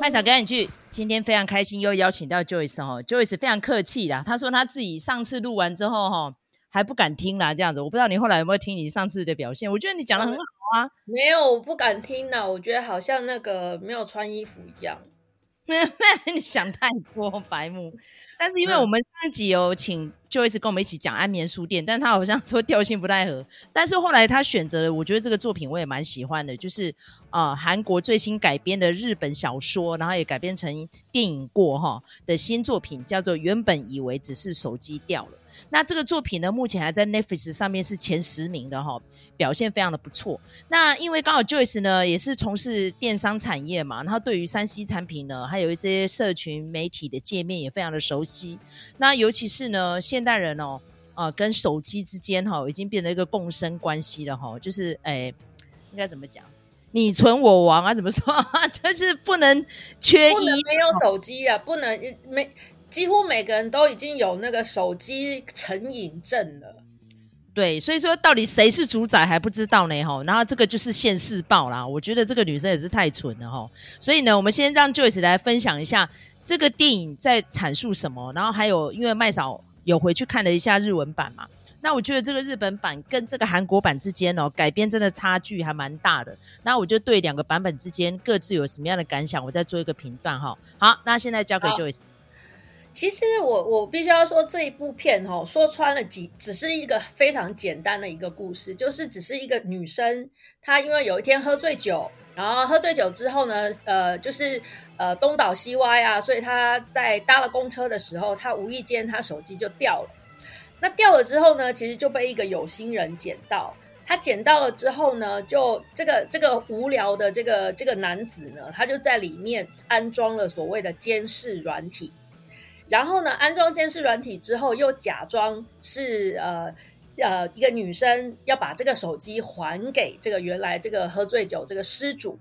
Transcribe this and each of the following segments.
麦嫂赶紧去，今天非常开心，又邀请到 Joyce 哈，Joyce 非常客气啦，他说他自己上次录完之后哈，还不敢听啦，这样子，我不知道你后来有没有听你上次的表现，我觉得你讲的很好啊，没有，我不敢听啦，我觉得好像那个没有穿衣服一样，你想太多，白目。但是因为我们上一集有请 Joyce 跟我们一起讲安眠书店，但他好像说调性不太合。但是后来他选择了，我觉得这个作品我也蛮喜欢的，就是呃韩国最新改编的日本小说，然后也改编成电影过哈的新作品，叫做《原本以为只是手机掉了》。那这个作品呢，目前还在 Netflix 上面是前十名的哈，表现非常的不错。那因为刚好 Joyce 呢也是从事电商产业嘛，然后对于三 C 产品呢，还有一些社群媒体的界面也非常的熟悉。那尤其是呢，现代人哦，呃，跟手机之间哈，已经变成一个共生关系了哈，就是诶，应该怎么讲？你存我亡啊？怎么说？就是不能缺一，没有手机啊，不能没。几乎每个人都已经有那个手机成瘾症了，对，所以说到底谁是主宰还不知道呢，哈。然后这个就是现世报啦，我觉得这个女生也是太蠢了，哈。所以呢，我们先让 Joyce 来分享一下这个电影在阐述什么，然后还有因为麦嫂有回去看了一下日文版嘛，那我觉得这个日本版跟这个韩国版之间哦改编真的差距还蛮大的，那我就对两个版本之间各自有什么样的感想，我再做一个评断哈。好，那现在交给 Joyce。其实我我必须要说这一部片哦，说穿了几只是一个非常简单的一个故事，就是只是一个女生，她因为有一天喝醉酒，然后喝醉酒之后呢，呃，就是呃东倒西歪啊，所以她在搭了公车的时候，她无意间她手机就掉了。那掉了之后呢，其实就被一个有心人捡到。他捡到了之后呢，就这个这个无聊的这个这个男子呢，他就在里面安装了所谓的监视软体。然后呢，安装监视软体之后，又假装是呃呃一个女生要把这个手机还给这个原来这个喝醉酒这个失主，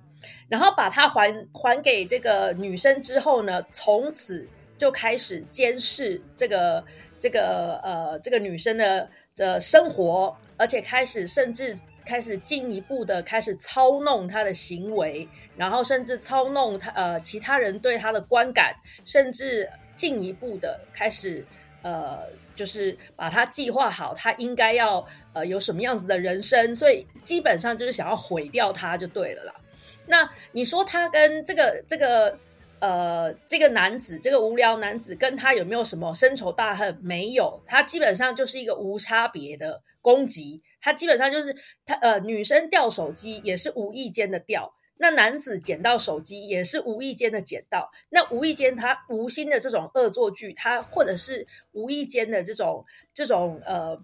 然后把它还还给这个女生之后呢，从此就开始监视这个这个呃这个女生的的生活，而且开始甚至开始进一步的开始操弄她的行为，然后甚至操弄她呃其他人对她的观感，甚至。进一步的开始，呃，就是把他计划好，他应该要呃有什么样子的人生，所以基本上就是想要毁掉他就对了啦。那你说他跟这个这个呃这个男子，这个无聊男子跟他有没有什么深仇大恨？没有，他基本上就是一个无差别的攻击，他基本上就是他呃女生掉手机也是无意间的掉。那男子捡到手机也是无意间的捡到，那无意间他无心的这种恶作剧，他或者是无意间的这种这种呃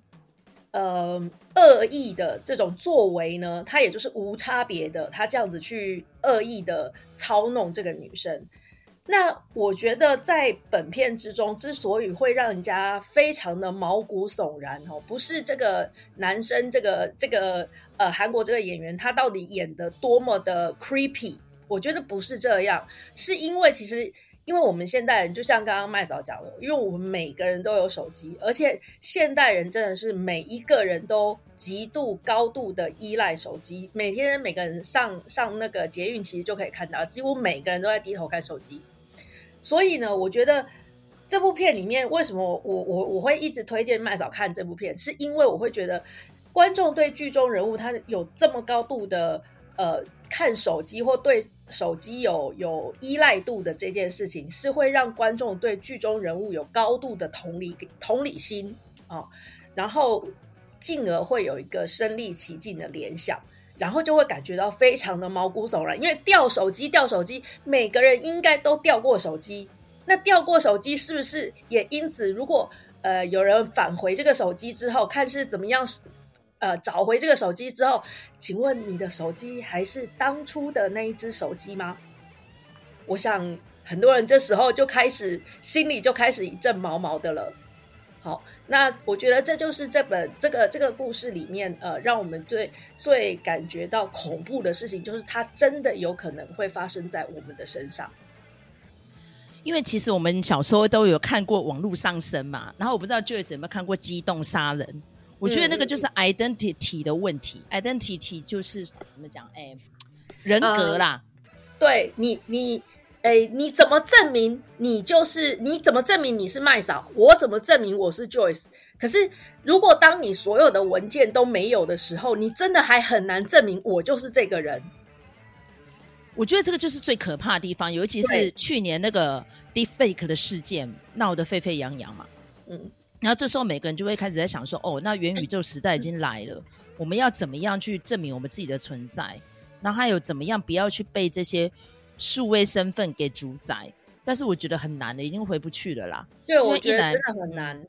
呃恶意的这种作为呢，他也就是无差别的，他这样子去恶意的操弄这个女生。那我觉得在本片之中，之所以会让人家非常的毛骨悚然哦，不是这个男生这个这个呃韩国这个演员他到底演的多么的 creepy，我觉得不是这样，是因为其实因为我们现代人就像刚刚麦嫂讲的，因为我们每个人都有手机，而且现代人真的是每一个人都极度高度的依赖手机，每天每个人上上那个捷运其实就可以看到，几乎每个人都在低头看手机。所以呢，我觉得这部片里面为什么我我我会一直推荐麦嫂看这部片，是因为我会觉得观众对剧中人物他有这么高度的呃看手机或对手机有有依赖度的这件事情，是会让观众对剧中人物有高度的同理同理心啊、然后进而会有一个身临其境的联想。然后就会感觉到非常的毛骨悚然，因为掉手机，掉手机，每个人应该都掉过手机。那掉过手机是不是也因此，如果呃有人返回这个手机之后，看是怎么样，呃找回这个手机之后，请问你的手机还是当初的那一只手机吗？我想很多人这时候就开始心里就开始一阵毛毛的了。好，那我觉得这就是这本这个这个故事里面，呃，让我们最最感觉到恐怖的事情，就是它真的有可能会发生在我们的身上。因为其实我们小时候都有看过网络上身嘛，然后我不知道 Joyce 有没有看过《机动杀人》，我觉得那个就是 identity 的问题，嗯，identity 就是怎么讲？哎，人格啦，呃，对你你。哎，你怎么证明你就是？你怎么证明你是麦嫂？我怎么证明我是 Joyce？可是，如果当你所有的文件都没有的时候，你真的还很难证明我就是这个人。我觉得这个就是最可怕的地方，尤其是去年那个 Deepfake 的事件闹得沸沸扬扬嘛。嗯，然后这时候每个人就会开始在想说：哦，那元宇宙时代已经来了，嗯、我们要怎么样去证明我们自己的存在？然后还有怎么样不要去被这些数位身份给主宰？但是我觉得很难的，已经回不去了啦。对，我觉得真的很难。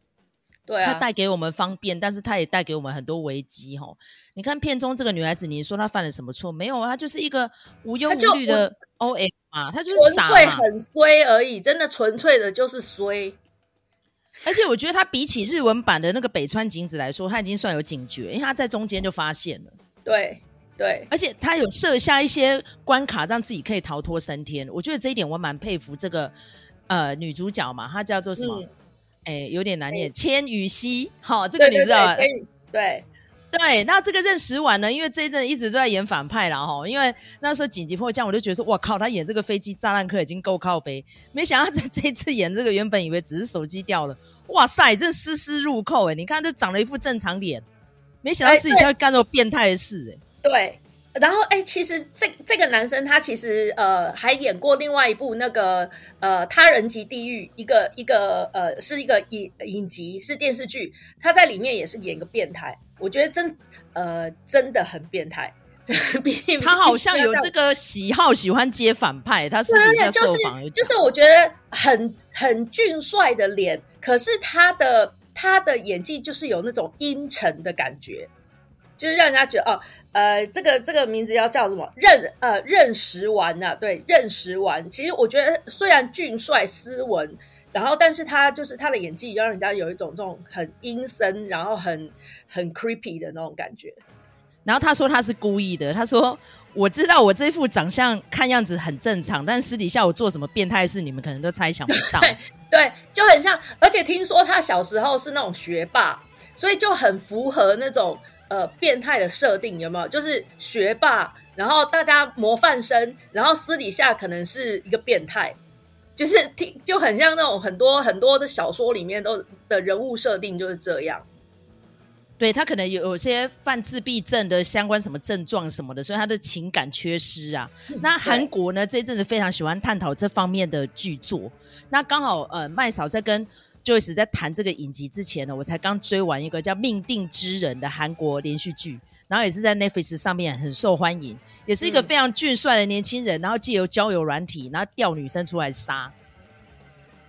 对啊，它带给我们方便，但是它也带给我们很多危机哈。你看片中这个女孩子，你说她犯了什么错？没有啊，她就是一个无忧无虑的 OM 啊，她就是纯粹很衰而已，真的纯粹的就是衰。而且我觉得他比起日文版的那个北川景子来说，他已经算有警觉，因为他在中间就发现了。对对，而且他有设下一些关卡，让自己可以逃脱升天。我觉得这一点我蛮佩服这个呃女主角嘛，她叫做什么？嗯哎、欸，有点难念，千羽熙，好，这个你知道吧？对对，那这个认识完呢？因为这一阵一直都在演反派啦。哈。因为那时候紧急迫降，我就觉得说，哇靠，他演这个飞机炸弹客已经够靠背，没想到在这 一次演这个，原本以为只是手机掉了，哇塞，这丝丝入扣哎！你看，这长了一副正常脸，没想到私底下干这种变态的事哎。对。然后，哎，其实这这个男生他其实呃还演过另外一部那个呃他人及地狱，一个一个呃是一个影影集，是电视剧，他在里面也是演个变态，我觉得真呃真的很变态。他好像有这个喜好，喜欢接反派。他私底下受访就是就是我觉得很很俊帅的脸，可是他的他的演技就是有那种阴沉的感觉。就是让人家觉得哦，呃，这个这个名字要叫什么？任呃任时完呐、啊，对，任时完。其实我觉得虽然俊帅斯文，然后但是他就是他的演技让人家有一种这种很阴森，然后很很 creepy 的那种感觉。然后他说他是故意的，他说我知道我这副长相看样子很正常，但私底下我做什么变态事，你们可能都猜想不到。对，对，就很像，而且听说他小时候是那种学霸，所以就很符合那种。呃，变态的设定有没有？就是学霸，然后大家模范生，然后私底下可能是一个变态，就是听就很像那种很多很多的小说里面都的人物设定就是这样。对，他可能有有些犯自闭症的相关什么症状什么的，所以他的情感缺失啊。那韩国呢，这一阵子非常喜欢探讨这方面的剧作。那刚好呃，麦嫂在跟。Joyce 在谈这个影集之前呢，我才刚追完一个叫《命定之人》的韩国连续剧，然后也是在 Netflix 上面很受欢迎，也是一个非常俊帅的年轻人，然后借由交友软体，然后钓女生出来杀。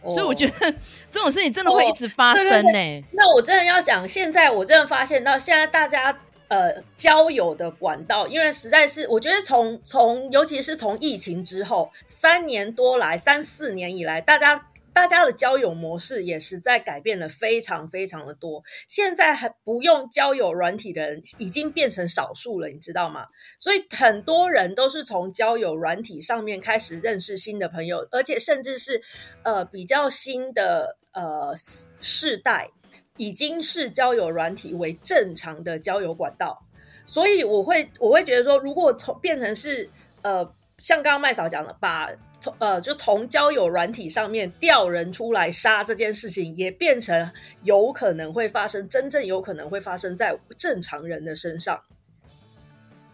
Oh. 所以我觉得这种事情真的会一直发生呢、欸。Oh. 那我真的要讲，现在我真的发现到，现在大家呃交友的管道，因为实在是我觉得从从尤其是从疫情之后三年多来三四年以来，大家。大家的交友模式也实在改变了非常非常的多。现在还不用交友软体的人已经变成少数了，你知道吗？所以很多人都是从交友软体上面开始认识新的朋友，而且甚至是呃比较新的呃世代，已经是交友软体为正常的交友管道。所以我会我会觉得说，如果从变成是呃像刚刚麦嫂讲的，把从呃，就从交友软体上面调人出来杀这件事情，也变成有可能会发生，真正有可能会发生在正常人的身上。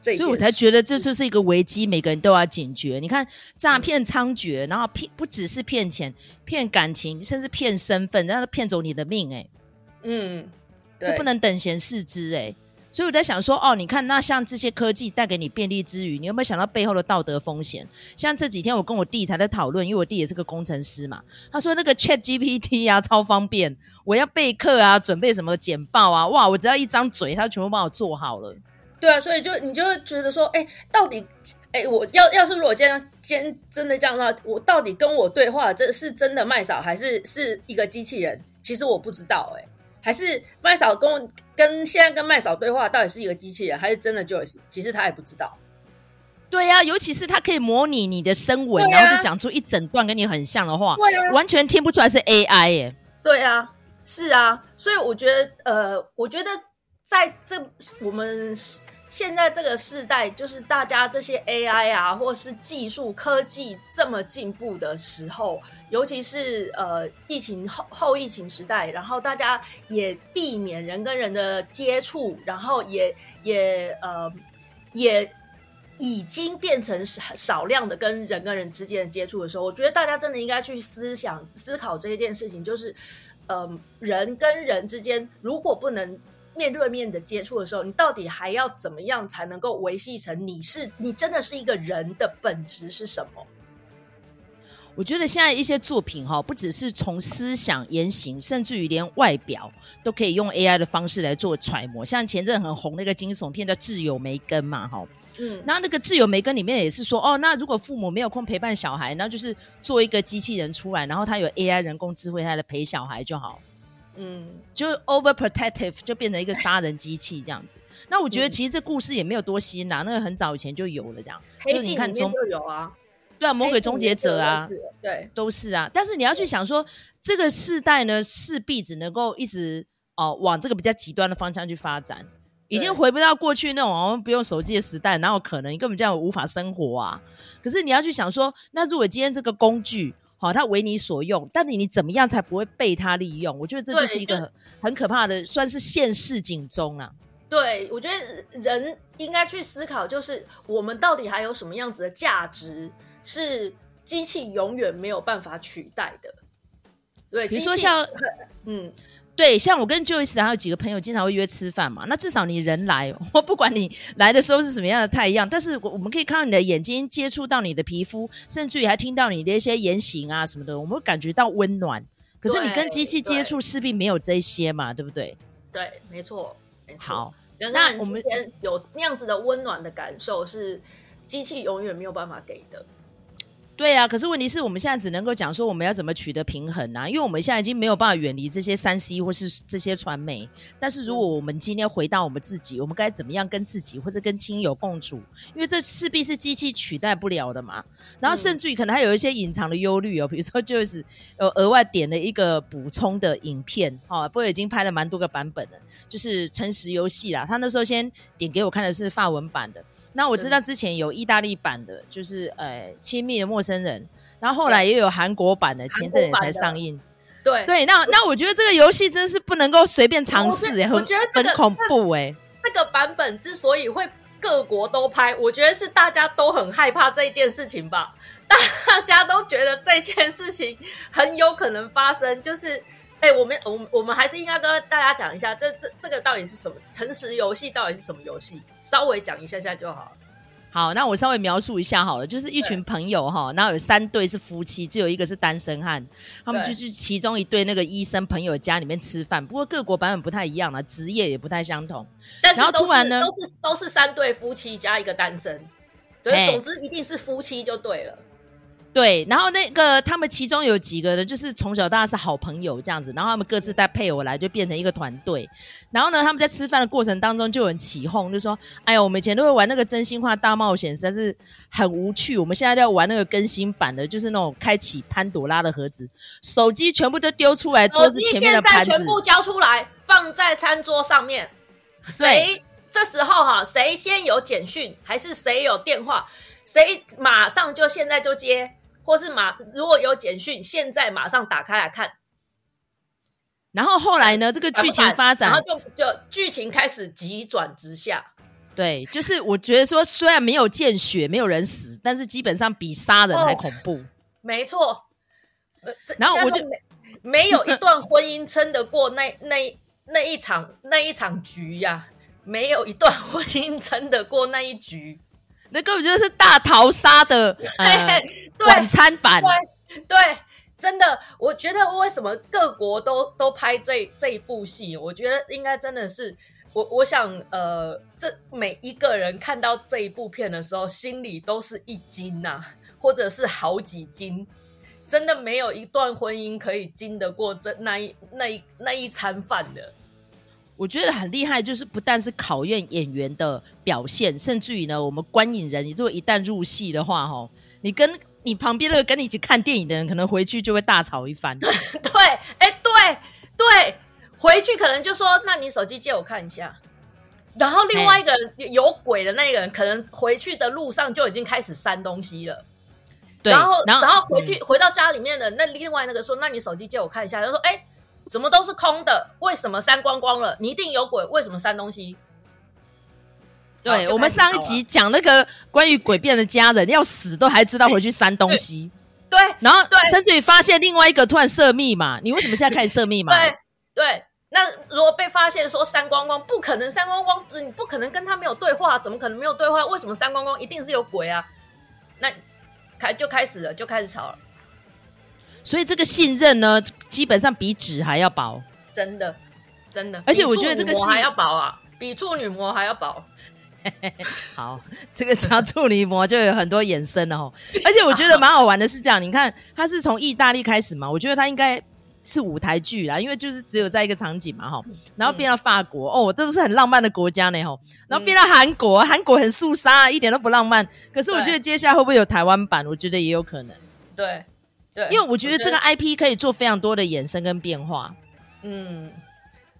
所以我才觉得这就是一个危机，每个人都要警觉。你看诈骗猖獗，然后骗不只是骗钱、骗感情，甚至骗身份，然后骗走你的命、欸。哎，嗯，这不能等闲视之、欸。哎。所以我在想说，哦，你看，那像这些科技带给你便利之余，你有没有想到背后的道德风险？像这几天我跟我弟才在讨论，因为我弟也是个工程师嘛，他说那个 Chat GPT 啊，超方便，我要备课啊，准备什么简报啊，哇，我只要一张嘴，他全部帮我做好了。对啊，所以就你就会觉得说，哎，到底，哎，我要要是如果今天今天真的这样的话，我到底跟我对话，这是真的麦嫂，还是是一个机器人？其实我不知道、欸，哎。还是麦嫂跟跟现在跟麦嫂对话，到底是一个机器人，还是真的 Joyce？其实他也不知道。对呀、啊，尤其是他可以模拟你的声纹，啊、然后就讲出一整段跟你很像的话，对啊、完全听不出来是 AI 耶。对啊，是啊，所以我觉得，呃，我觉得在这我们现在这个时代，就是大家这些 AI 啊，或是技术科技这么进步的时候，尤其是呃疫情后后疫情时代，然后大家也避免人跟人的接触，然后也也呃也已经变成少少量的跟人跟人之间的接触的时候，我觉得大家真的应该去思想思考这一件事情，就是呃人跟人之间如果不能。面对面的接触的时候，你到底还要怎么样才能够维系成你是你真的是一个人的本质是什么？我觉得现在一些作品哈，不只是从思想、言行，甚至于连外表都可以用 AI 的方式来做揣摩。像前阵很红那个惊悚片叫《挚友梅根》嘛，哈，嗯，那那个《挚友梅根》里面也是说，哦，那如果父母没有空陪伴小孩，那就是做一个机器人出来，然后他有 AI 人工智慧，他来陪小孩就好。嗯，就 overprotective 就变成一个杀人机器这样子。那我觉得其实这故事也没有多新啦，那个很早以前就有了这样。黑镜里面就有啊，对啊，魔鬼终结者啊，对，都是啊。但是你要去想说，这个世代呢，势必只能够一直哦、呃、往这个比较极端的方向去发展，已经回不到过去那种我们不用手机的时代，哪有可能？你根本这样无法生活啊。可是你要去想说，那如果今天这个工具。好，他为你所用，但是你怎么样才不会被他利用？我觉得这就是一个很可怕的，算是现世警钟啊。对，我觉得人应该去思考，就是我们到底还有什么样子的价值是机器永远没有办法取代的？对，比如说像，嗯。对，像我跟 Joyce 还有几个朋友经常会约吃饭嘛，那至少你人来，我不管你来的时候是什么样的太阳，但是我我们可以看到你的眼睛接触到你的皮肤，甚至于还听到你的一些言行啊什么的，我们会感觉到温暖。可是你跟机器接触势必没有这些嘛，对不对？对，没错，没错。好，那我们有那样子的温暖的感受，是机器永远没有办法给的。对啊，可是问题是我们现在只能够讲说我们要怎么取得平衡啊？因为我们现在已经没有办法远离这些三 C 或是这些传媒。但是如果我们今天回到我们自己，我们该怎么样跟自己或者跟亲友共处？因为这势必是机器取代不了的嘛。然后甚至于可能还有一些隐藏的忧虑哦，比如说就是呃额外点了一个补充的影片，哦，不过已经拍了蛮多个版本了，就是诚实游戏啦。他那时候先点给我看的是法文版的。那我知道之前有意大利版的，就是呃亲密的陌生人，然后后来也有韩国版的，前阵子才上映。对对，那那我觉得这个游戏真是不能够随便尝试哎，我觉得很、恐怖哎。这个版本之所以会各国都拍，我觉得是大家都很害怕这件事情吧，大家都觉得这件事情很有可能发生，就是。哎、欸，我们我们我们还是应该跟大家讲一下，这这这个到底是什么？诚实游戏到底是什么游戏？稍微讲一下下就好。好，那我稍微描述一下好了，就是一群朋友哈，然后有三对是夫妻，只有一个是单身汉，他们就去其中一对那个医生朋友家里面吃饭。不过各国版本不太一样啊，职业也不太相同。但是然后突然呢，都是都是三对夫妻加一个单身，所以总之一定是夫妻就对了。对，然后那个他们其中有几个呢，就是从小到大是好朋友这样子，然后他们各自带配偶来，就变成一个团队。然后呢，他们在吃饭的过程当中就有人起哄，就说：“哎呀，我们以前都会玩那个真心话大冒险，实在是很无趣。我们现在要玩那个更新版的，就是那种开启潘朵拉的盒子，手机全部都丢出来，桌子前面的盘子全部交出来，放在餐桌上面。谁这时候哈，谁先有简讯，还是谁有电话，谁马上就现在就接。”或是马如果有简讯，现在马上打开来看。然后后来呢？这个剧情发展，然后就就剧情开始急转直下。对，就是我觉得说，虽然没有见血，没有人死，但是基本上比杀人还恐怖。哦、没错。然后我就没没有一段婚姻撑得过那那那一场那一场局呀、啊，没有一段婚姻撑得过那 一局。那根本就是大逃杀的 呃晚餐版，对对，真的，我觉得为什么各国都都拍这这一部戏？我觉得应该真的是我我想呃，这每一个人看到这一部片的时候，心里都是一惊呐、啊，或者是好几惊，真的没有一段婚姻可以经得过这那一那一那一餐饭的。我觉得很厉害，就是不但是考验演员的表现，甚至于呢，我们观影人，你如果一旦入戏的话，哈，你跟你旁边那个跟你一起看电影的人，可能回去就会大吵一番。对，哎，对对，回去可能就说，那你手机借我看一下。然后另外一个人有鬼的那个人，可能回去的路上就已经开始删东西了。对，然后然后回去、嗯、回到家里面的那另外那个说：“那你手机借我看一下。”他说：“哎，怎么都是空的？为什么删光光了？你一定有鬼，为什么删东西？”对，我们上一集讲那个关于诡辩的家人要死都还知道回去删东西。对，然后对，甚至于发现另外一个突然设密码，你为什么现在开始设密码？对对。那如果被发现说删光光，不可能删光光，你不可能跟他没有对话，怎么可能没有对话？为什么删光光？一定是有鬼啊！那开就开始了，就开始吵了。所以这个信任呢，基本上比纸还要薄，真的，真的。而且我觉得这个信还要薄啊，比处女膜还要薄。好，这个叫处女膜就有很多衍生了哦。而且我觉得蛮好玩的是这样，你看它是从意大利开始嘛，我觉得它应该。是舞台剧啦，因为就是只有在一个场景嘛，哈，然后变到法国，嗯、哦，这都是很浪漫的国家呢，吼，然后变到韩国，韩国很肃杀，一点都不浪漫。可是我觉得接下来会不会有台湾版？我觉得也有可能。对，对，因为我觉得这个 IP 可以做非常多的衍生跟变化。嗯，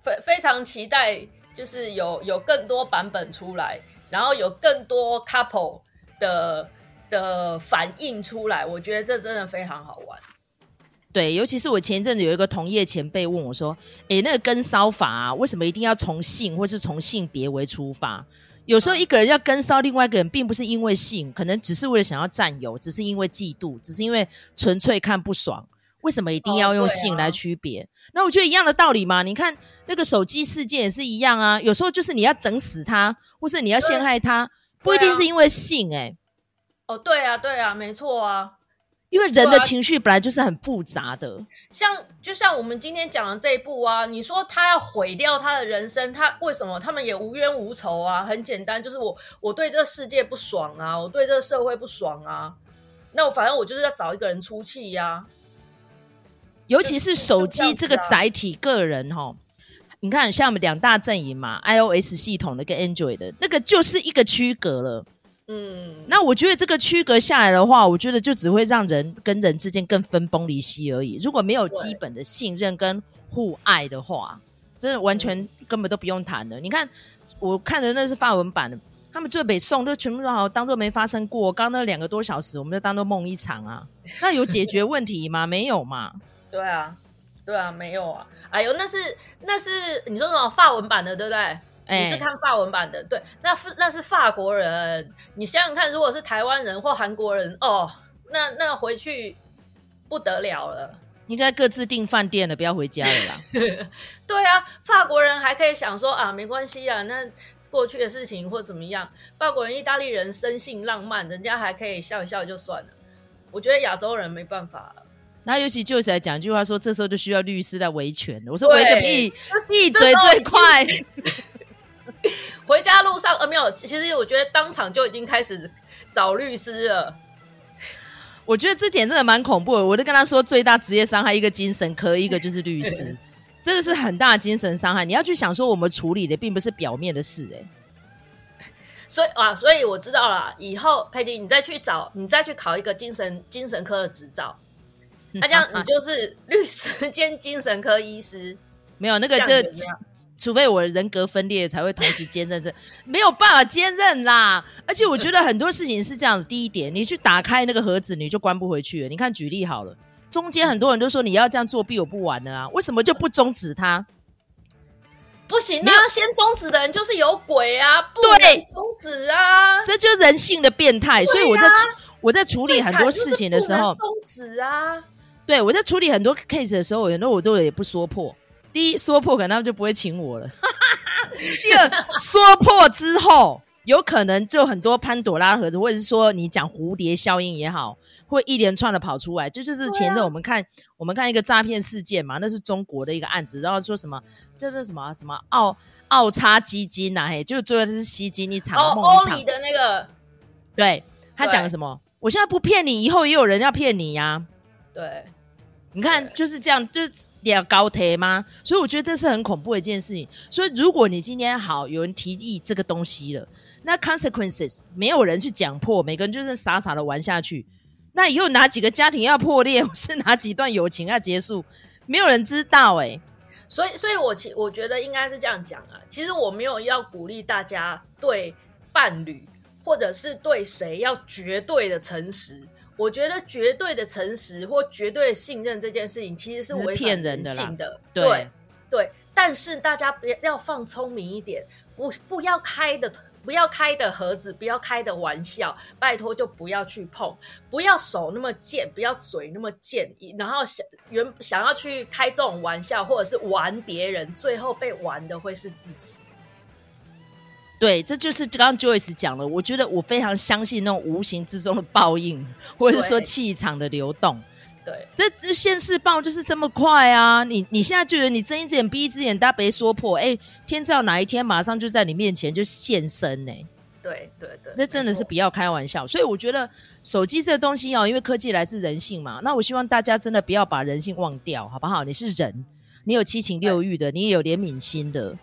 非非常期待，就是有有更多版本出来，然后有更多 couple 的的反应出来，我觉得这真的非常好玩。对，尤其是我前一阵子有一个同业前辈问我说：“诶，那个跟骚法啊，为什么一定要从性或是从性别为出发？有时候一个人要跟骚另外一个人，并不是因为性，可能只是为了想要占有，只是因为嫉妒，只是因为纯粹看不爽。为什么一定要用性来区别？哦，那我觉得一样的道理嘛。你看那个手机事件也是一样啊。有时候就是你要整死他，或是你要陷害他，不一定是因为性。诶，哦，对啊，对啊，没错啊。”因为人的情绪本来就是很复杂的，像就像我们今天讲的这一部啊，你说他要毁掉他的人生，他为什么？他们也无冤无仇啊，很简单，就是我我对这个世界不爽啊，我对这个社会不爽啊，那我反正我就是要找一个人出气呀、啊。尤其是手机这个载体，个人哈，你看像我们两大阵营嘛，iOS 系统的跟 Android 的那个就是一个区隔了。嗯，那我觉得这个区隔下来的话，我觉得就只会让人跟人之间更分崩离析而已。如果没有基本的信任跟互爱的话，真的完全根本都不用谈了。你看，我看的那是法文版的，他们最北宋都全部都好当做没发生过。刚刚那两个多小时，我们就当做梦一场啊。那有解决问题吗？没有嘛？对啊，对啊，没有啊。哎呦，那是那是你说什么法文版的，对不对？欸、你是看法文版的，对，那那是法国人。你想想看，如果是台湾人或韩国人，哦，那那回去不得了了，应该各自订饭店了，不要回家了啦。对啊，法国人还可以想说啊，没关系啊，那过去的事情或怎么样。法国人、意大利人生性浪漫，人家还可以笑一笑就算了。我觉得亚洲人没办法了。那尤其就是来讲一句话说，这时候就需要律师来维权。我说维个屁，闭嘴最快。回家路上，呃，没有。其实我觉得当场就已经开始找律师了。我觉得这点真的蛮恐怖的。我就跟他说，最大职业伤害一个精神科，一个就是律师，真的是很大的精神伤害。你要去想说，我们处理的并不是表面的事，哎。所以啊，所以我知道了。以后佩蒂，你再去找，你再去考一个精神精神科的执照，那这样你就是律师 兼精神科医师。没有那个这。除非我人格分裂才会同时兼任这，没有办法兼任啦。而且我觉得很多事情是这样子。第一点，你去打开那个盒子，你就关不回去了。你看，举例好了，中间很多人都说你要这样作弊，我不玩了啊。为什么就不终止它？不行啊，先终止的人就是有鬼啊！不能，终止啊，这就是人性的变态。所以我在我在处理很多事情的时候，终止啊。对，我在处理很多 case 的时候，很多我都也不说破。第一说破，可能他们就不会请我了。第二说破之后，有可能就很多潘朵拉盒子，或者是说你讲蝴蝶效应也好，会一连串的跑出来。这就，就是前阵我们看、啊、我们看一个诈骗事件嘛，那是中国的一个案子，然后说什么叫做什么什么奥奥差基金呐、啊，嘿，就最后就是吸金一场，哦，欧里的那个，对他讲了什么？我现在不骗你，以后也有人要骗你呀、啊。对。你看就是这样，就是要高铁吗？所以我觉得这是很恐怖的一件事情。所以如果你今天好有人提议这个东西了，那 consequences 没有人去讲破，每个人就是傻傻的玩下去。那以后哪几个家庭要破裂，或是哪几段友情要结束，没有人知道哎、欸。所以，所以我其我觉得应该是这样讲啊。其实我没有要鼓励大家对伴侣或者是对谁要绝对的诚实。我觉得绝对的诚实或绝对的信任这件事情，其实是违反人性的。的对对，对，但是大家不要要放聪明一点，不不要开的。不要开的盒子，不要开的玩笑，拜托就不要去碰。不要手那么贱，不要嘴那么贱，然后想原想要去开这种玩笑，或者是玩别人，最后被玩的会是自己。对，这就是刚刚 Joyce 讲的。我觉得我非常相信那种无形之中的报应，或者是说气场的流动。对，这这现世报就是这么快啊！你你现在觉得你睁一只眼闭一只眼，大家别说破，哎，天知道哪一天马上就在你面前就现身呢？对对对，那真的是不要开玩笑。所以我觉得手机这个东西哦，因为科技来自人性嘛，那我希望大家真的不要把人性忘掉，好不好？你是人，你有七情六欲的，你也有怜悯心的。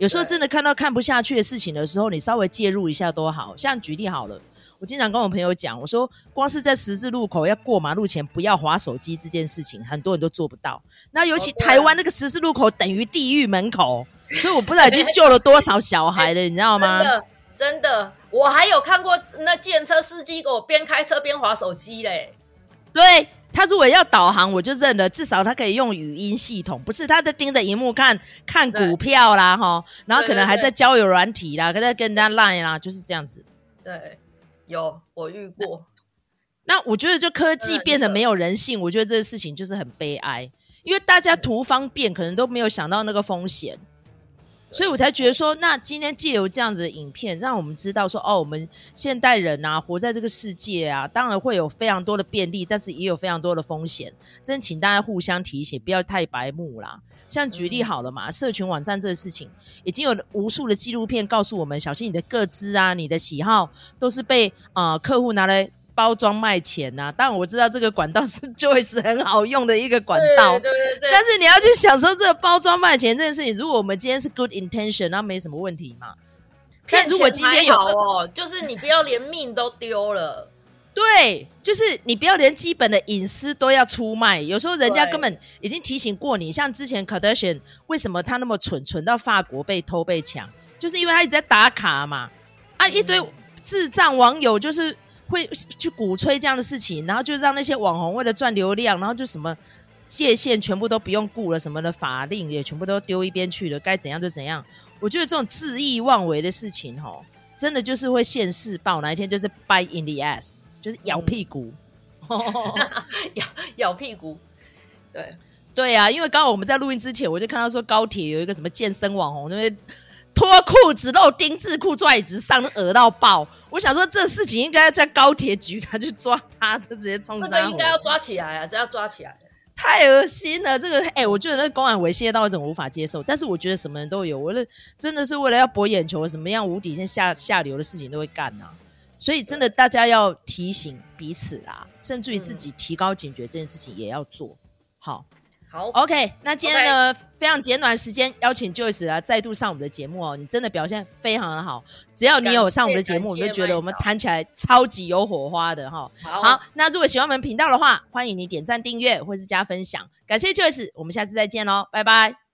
有时候真的看到看不下去的事情的时候，你稍微介入一下都好。像举例好了。我经常跟我朋友讲，我说光是在十字路口要过马路前不要划手机这件事情，很多人都做不到。那尤其台湾那个十字路口等于地狱门口，所以我不知道已经救了多少小孩了，你知道吗？真的，真的，我还有看过那计程车司机给我边开车边划手机嘞。对，他如果要导航，我就认了，至少他可以用语音系统，不是他在盯着荧幕看看股票啦，哈，然后可能还在交友软体啦，跟在跟人家 line 啦，就是这样子。对。有我遇过，那我觉得就科技变得没有人性，我觉得这个事情就是很悲哀，因为大家图方便，可能都没有想到那个风险，所以我才觉得说，那今天借由这样子的影片，让我们知道说，哦，我们现代人啊，活在这个世界啊，当然会有非常多的便利，但是也有非常多的风险，真请大家互相提醒，不要太白目啦。像举例好了嘛，社群网站这个事情，已经有无数的纪录片告诉我们，小心你的个资啊，你的喜好都是被啊、客户拿来包装卖钱呐、啊。当然我知道这个管道是就会是很好用的一个管道，对对对，对。但是你要去享受这个包装卖钱这件事情，如果我们今天是 good intention，那没什么问题嘛。但如果今天有哦，就是你不要连命都丢了。对，就是你不要连基本的隐私都要出卖。有时候人家根本已经提醒过你，像之前 Kardashian 为什么他那么蠢，蠢到法国被偷被抢，就是因为他一直在打卡嘛。啊，一堆智障网友就是会去鼓吹这样的事情，然后就让那些网红为了赚流量，然后就什么界限全部都不用顾了，什么的法令也全部都丢一边去了，该怎样就怎样。我觉得这种恣意妄为的事情，吼，真的就是会现世报，哪一天就是 bite in the ass。就是咬屁股，嗯、咬咬屁股，对对呀、啊，因为刚好我们在录音之前，我就看到说高铁有一个什么健身网红，那边脱裤子露丁字裤坐椅子上，都恶到爆。我想说这事情应该在高铁局他去抓他，就直接冲上。这应该要抓起来啊！这要抓起来，太恶心了。这个哎、欸，我觉得那公然猥亵到一种无法接受。但是我觉得什么人都有，我的真的是为了要博眼球，什么样无底线下下流的事情都会干啊。所以，真的，大家要提醒彼此啦，甚至于自己提高警觉，这件事情也要做好。好，OK。那今天呢，非常简短的时间，邀请 Joyce 来再度上我们的节目哦。你真的表现非常的好，只要你有上我们的节目，我们就觉得我们谈起来超级有火花的哈。好，好，那如果喜欢我们频道的话，欢迎你点赞、订阅或是加分享。感谢 Joyce，我们下次再见喽，拜拜。